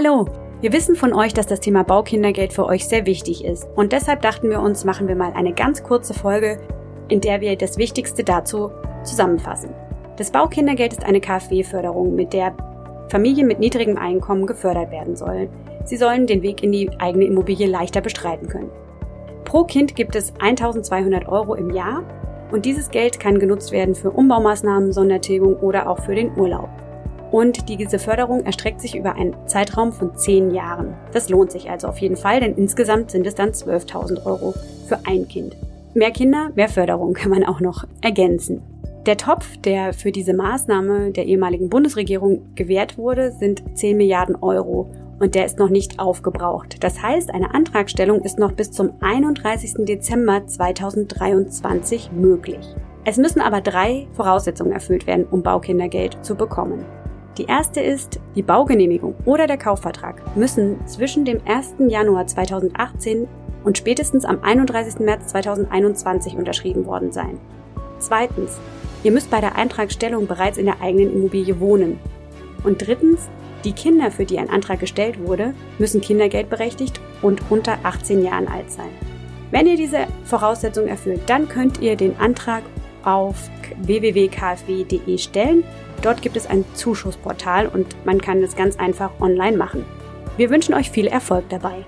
Hallo! Wir wissen von euch, dass das Thema Baukindergeld für euch sehr wichtig ist. Und deshalb dachten wir uns, machen wir mal eine ganz kurze Folge, in der wir das Wichtigste dazu zusammenfassen. Das Baukindergeld ist eine KfW-Förderung, mit der Familien mit niedrigem Einkommen gefördert werden sollen. Sie sollen den Weg in die eigene Immobilie leichter bestreiten können. Pro Kind gibt es 1200 Euro im Jahr und dieses Geld kann genutzt werden für Umbaumaßnahmen, Sondertilgung oder auch für den Urlaub. Und diese Förderung erstreckt sich über einen Zeitraum von 10 Jahren. Das lohnt sich also auf jeden Fall, denn insgesamt sind es dann 12.000 Euro für ein Kind. Mehr Kinder, mehr Förderung kann man auch noch ergänzen. Der Topf, der für diese Maßnahme der ehemaligen Bundesregierung gewährt wurde, sind 10 Milliarden Euro und der ist noch nicht aufgebraucht. Das heißt, eine Antragstellung ist noch bis zum 31. Dezember 2023 möglich. Es müssen aber drei Voraussetzungen erfüllt werden, um Baukindergeld zu bekommen. Die erste ist, die Baugenehmigung oder der Kaufvertrag müssen zwischen dem 1. Januar 2018 und spätestens am 31. März 2021 unterschrieben worden sein. Zweitens, ihr müsst bei der Eintragstellung bereits in der eigenen Immobilie wohnen. Und drittens, die Kinder, für die ein Antrag gestellt wurde, müssen kindergeldberechtigt und unter 18 Jahren alt sein. Wenn ihr diese Voraussetzungen erfüllt, dann könnt ihr den Antrag auf www.kfw.de stellen Dort gibt es ein Zuschussportal und man kann es ganz einfach online machen. Wir wünschen euch viel Erfolg dabei.